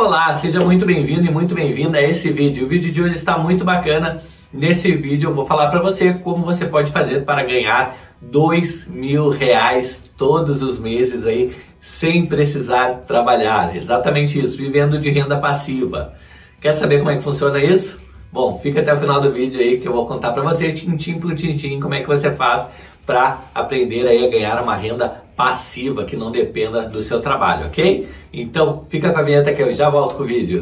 Olá, seja muito bem-vindo e muito bem-vinda a esse vídeo. O vídeo de hoje está muito bacana. Nesse vídeo eu vou falar para você como você pode fazer para ganhar dois mil reais todos os meses aí sem precisar trabalhar. Exatamente isso, vivendo de renda passiva. Quer saber como é que funciona isso? Bom, fica até o final do vídeo aí que eu vou contar para você, tintim por tintim, como é que você faz para aprender aí a ganhar uma renda passiva que não dependa do seu trabalho, ok? Então, fica com a vinheta que eu já volto com o vídeo.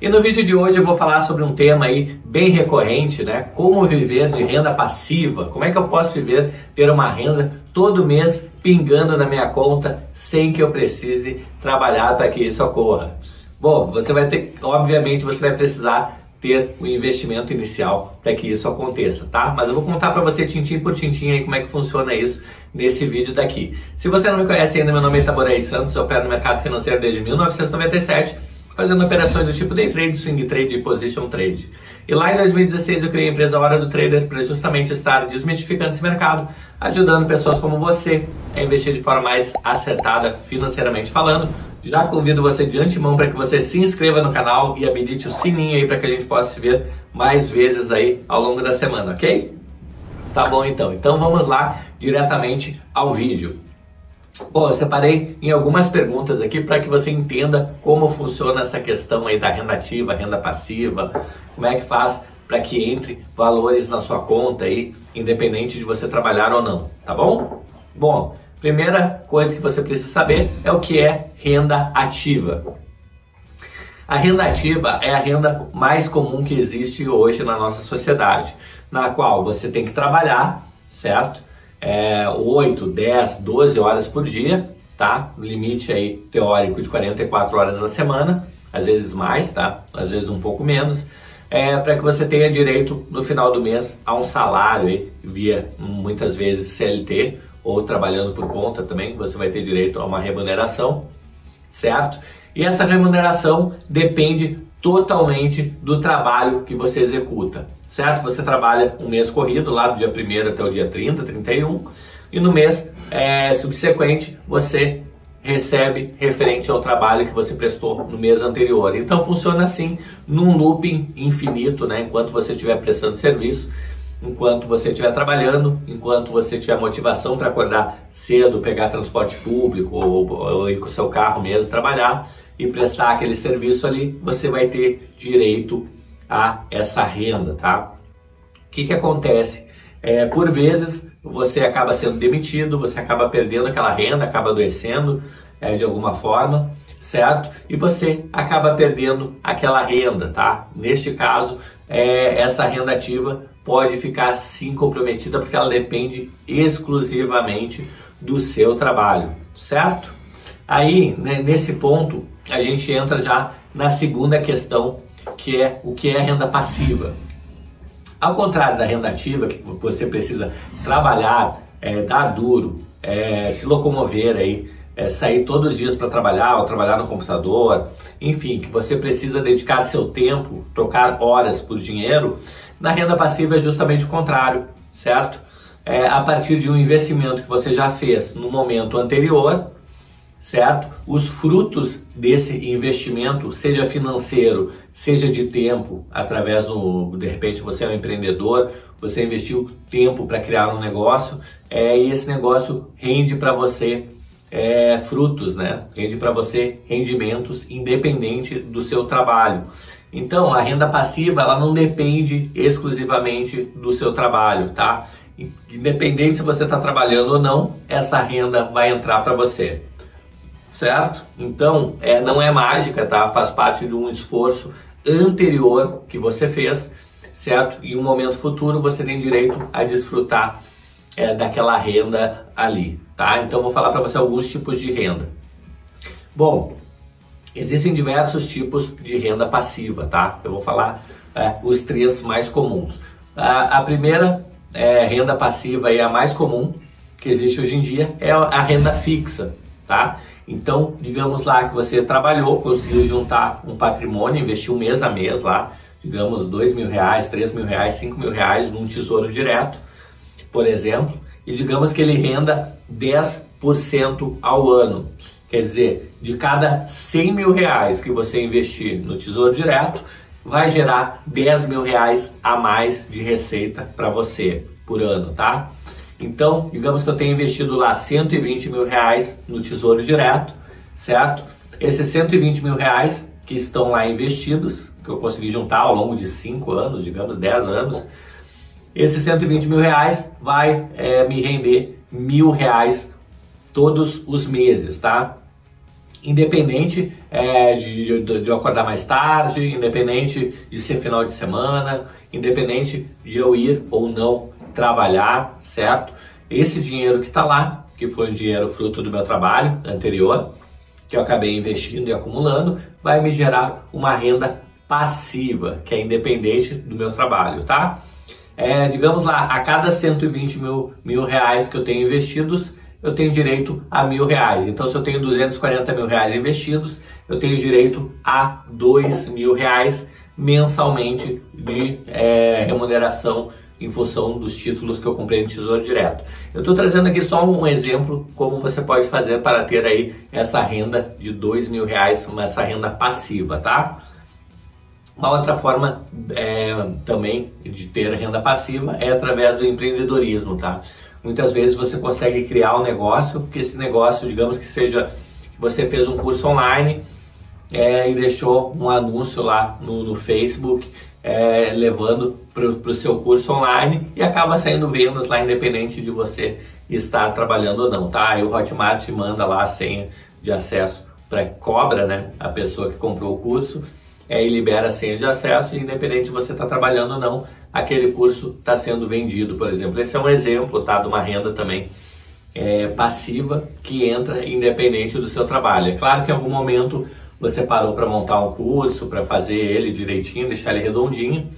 E no vídeo de hoje eu vou falar sobre um tema aí bem recorrente, né? Como viver de renda passiva. Como é que eu posso viver, ter uma renda todo mês pingando na minha conta sem que eu precise trabalhar para que isso ocorra. Bom, você vai ter, obviamente, você vai precisar ter o um investimento inicial para que isso aconteça, tá? Mas eu vou contar para você tintim por tintim aí como é que funciona isso nesse vídeo daqui. Se você não me conhece ainda, meu nome é Itaboraí Santos, eu opero no mercado financeiro desde 1997, fazendo operações do tipo day trade, swing trade e position trade. E lá em 2016 eu criei a empresa Hora do Trader para justamente estar desmistificando esse mercado, ajudando pessoas como você a investir de forma mais acertada financeiramente falando, já convido você de antemão para que você se inscreva no canal e habilite o sininho aí para que a gente possa se ver mais vezes aí ao longo da semana, ok? Tá bom então. Então vamos lá diretamente ao vídeo. Bom, eu separei em algumas perguntas aqui para que você entenda como funciona essa questão aí da renda ativa, renda passiva, como é que faz para que entre valores na sua conta aí, independente de você trabalhar ou não, tá bom? Bom, Primeira coisa que você precisa saber é o que é renda ativa. A renda ativa é a renda mais comum que existe hoje na nossa sociedade, na qual você tem que trabalhar, certo? É, 8, 10, 12 horas por dia, tá? Limite aí teórico de 44 horas na semana, às vezes mais, tá? Às vezes um pouco menos, é, para que você tenha direito no final do mês a um salário via muitas vezes CLT ou trabalhando por conta também, você vai ter direito a uma remuneração, certo? E essa remuneração depende totalmente do trabalho que você executa, certo? Você trabalha um mês corrido, lá do dia 1 até o dia 30, 31, e no mês é, subsequente você recebe referente ao trabalho que você prestou no mês anterior. Então funciona assim, num looping infinito, né? Enquanto você estiver prestando serviço, enquanto você estiver trabalhando, enquanto você tiver motivação para acordar cedo, pegar transporte público ou, ou, ir com o seu carro mesmo trabalhar e prestar aquele serviço ali, você vai ter direito a essa renda, tá? O que, que acontece? É, por vezes você acaba sendo demitido, você acaba perdendo aquela renda, acaba adoecendo é, de alguma forma, certo? E você acaba perdendo aquela renda, tá? Neste caso, é, essa renda ativa pode ficar sim comprometida porque ela depende exclusivamente do seu trabalho, certo? Aí, né, nesse ponto, a gente entra já na segunda questão, que é o que é renda passiva. Ao contrário da renda ativa, que você precisa trabalhar, é, dar duro, é, se locomover aí, é, sair todos os dias para trabalhar ou trabalhar no computador, enfim, que você precisa dedicar seu tempo, trocar horas por dinheiro, na renda passiva é justamente o contrário, certo? É, a partir de um investimento que você já fez no momento anterior, certo? Os frutos desse investimento, seja financeiro, seja de tempo, através do, de repente você é um empreendedor, você investiu tempo para criar um negócio, é, e esse negócio rende para você é, frutos, né? Rende para você rendimentos independente do seu trabalho. Então, a renda passiva ela não depende exclusivamente do seu trabalho, tá? Independente se você está trabalhando ou não, essa renda vai entrar para você, certo? Então, é, não é mágica, tá? Faz parte de um esforço anterior que você fez, certo? E um momento futuro você tem direito a desfrutar é, daquela renda ali, tá? Então, vou falar para você alguns tipos de renda. Bom, Existem diversos tipos de renda passiva, tá? Eu vou falar é, os três mais comuns. A, a primeira é, renda passiva e a mais comum que existe hoje em dia é a renda fixa, tá? Então, digamos lá que você trabalhou, conseguiu juntar um patrimônio, investiu mês a mês lá, digamos dois mil reais, três mil reais, cinco mil reais num tesouro direto, por exemplo, e digamos que ele renda 10% ao ano. Quer dizer, de cada 100 mil reais que você investir no Tesouro Direto, vai gerar 10 mil reais a mais de receita para você por ano, tá? Então, digamos que eu tenho investido lá 120 mil reais no Tesouro Direto, certo? Esses 120 mil reais que estão lá investidos, que eu consegui juntar ao longo de 5 anos, digamos 10 anos, esses 120 mil reais vai é, me render mil reais todos os meses, tá? Independente é, de, de, de, eu acordar mais tarde, independente de ser final de semana, independente de eu ir ou não trabalhar, certo? Esse dinheiro que está lá, que foi o dinheiro fruto do meu trabalho anterior, que eu acabei investindo e acumulando, vai me gerar uma renda passiva, que é independente do meu trabalho, tá? É, digamos lá, a cada 120 mil, mil reais que eu tenho investidos, eu tenho direito a mil reais. Então, se eu tenho 240 mil reais investidos, eu tenho direito a dois mil reais mensalmente de é, remuneração em função dos títulos que eu comprei no Tesouro Direto. Eu estou trazendo aqui só um exemplo como você pode fazer para ter aí essa renda de dois mil reais, essa renda passiva, tá? Uma outra forma é, também de ter renda passiva é através do empreendedorismo, tá? Muitas vezes você consegue criar um negócio, que esse negócio, digamos que seja, você fez um curso online é, e deixou um anúncio lá no, no Facebook é, levando para o seu curso online e acaba saindo vendas lá independente de você estar trabalhando ou não, tá? O Hotmart manda lá a senha de acesso para cobra, né? A pessoa que comprou o curso é, e libera a senha de acesso, e independente de você estar tá trabalhando ou não, aquele curso está sendo vendido, por exemplo. Esse é um exemplo, tá? De uma renda também é, passiva que entra independente do seu trabalho. É claro que em algum momento você parou para montar um curso, para fazer ele direitinho, deixar ele redondinho,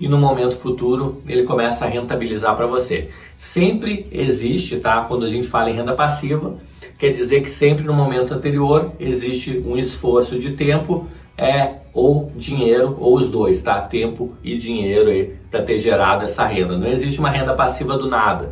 e no momento futuro ele começa a rentabilizar para você. Sempre existe, tá? Quando a gente fala em renda passiva, quer dizer que sempre no momento anterior existe um esforço de tempo, é ou dinheiro, ou os dois, tá? Tempo e dinheiro aí para ter gerado essa renda. Não existe uma renda passiva do nada.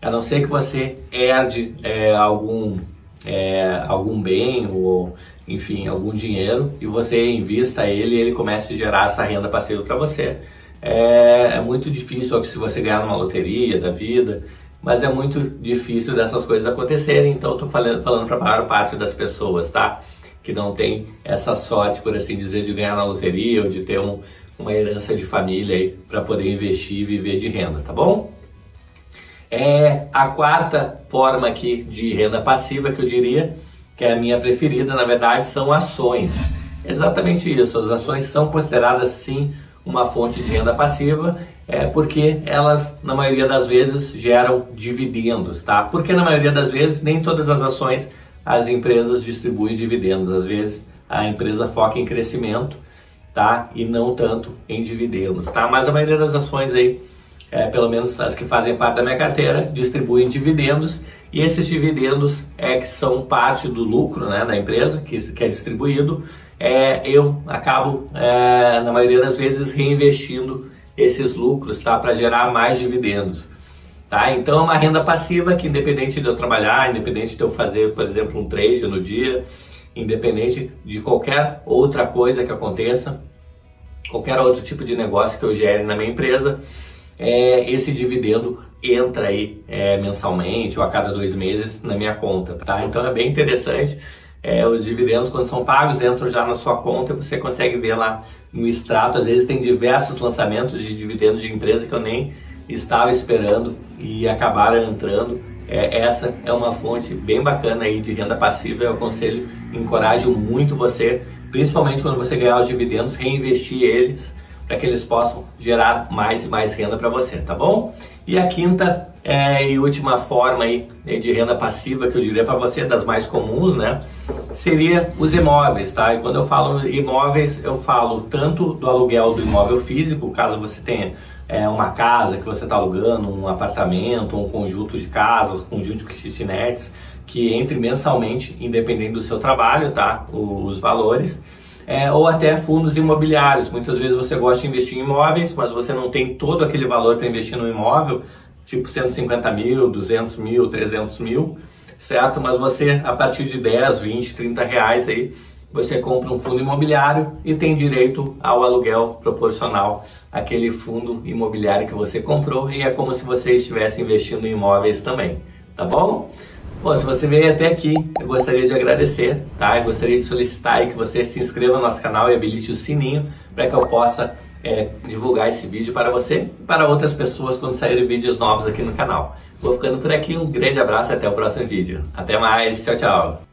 A não ser que você herde é, algum é, algum bem ou enfim algum dinheiro e você invista ele e ele começa a gerar essa renda passiva para você. É, é, muito difícil se você ganhar numa loteria da vida, mas é muito difícil dessas coisas acontecerem. Então estou falando, falando para a maior parte das pessoas, tá? Que não tem essa sorte, por assim dizer, de ganhar na loteria ou de ter um, uma herança de família aí para poder investir e viver de renda, tá bom? É a quarta forma aqui de renda passiva que eu diria que é a minha preferida, na verdade, são ações. Exatamente isso, as ações são consideradas sim uma fonte de renda passiva, é porque elas na maioria das vezes geram dividendos, tá? Porque na maioria das vezes nem todas as ações as empresas distribuem dividendos, às vezes a empresa foca em crescimento, tá? E não tanto em dividendos, tá? Mas a maioria das ações aí é, pelo menos as que fazem parte da minha carteira, distribuem dividendos e esses dividendos é que são parte do lucro né, da empresa que, que é distribuído. É, eu acabo, é, na maioria das vezes, reinvestindo esses lucros tá, para gerar mais dividendos. Tá? Então é uma renda passiva que independente de eu trabalhar, independente de eu fazer, por exemplo, um trade no dia, independente de qualquer outra coisa que aconteça, qualquer outro tipo de negócio que eu gere na minha empresa, é, esse dividendo entra aí é, mensalmente ou a cada dois meses na minha conta, tá? Então é bem interessante. É, os dividendos, quando são pagos, entram já na sua conta e você consegue ver lá no extrato. Às vezes tem diversos lançamentos de dividendos de empresa que eu nem estava esperando e acabaram entrando. É, essa é uma fonte bem bacana aí de renda passiva. Eu aconselho, encorajo muito você, principalmente quando você ganhar os dividendos, reinvestir eles para que eles possam gerar mais e mais renda para você, tá bom? E a quinta é, e última forma aí de renda passiva que eu diria para você, das mais comuns, né? Seria os imóveis, tá? E quando eu falo imóveis, eu falo tanto do aluguel do imóvel físico, caso você tenha é, uma casa que você está alugando, um apartamento, um conjunto de casas, um conjunto de kitnets, que entre mensalmente, independente do seu trabalho, tá? Os valores é, ou até fundos imobiliários. Muitas vezes você gosta de investir em imóveis, mas você não tem todo aquele valor para investir no imóvel, tipo 150 mil, 200 mil, 300 mil, certo? Mas você, a partir de 10, 20, 30 reais aí, você compra um fundo imobiliário e tem direito ao aluguel proporcional àquele fundo imobiliário que você comprou e é como se você estivesse investindo em imóveis também, tá bom? Bom, se você veio até aqui, eu gostaria de agradecer, tá? Eu gostaria de solicitar que você se inscreva no nosso canal e habilite o sininho para que eu possa é, divulgar esse vídeo para você e para outras pessoas quando saírem vídeos novos aqui no canal. Vou ficando por aqui, um grande abraço e até o próximo vídeo. Até mais, tchau, tchau!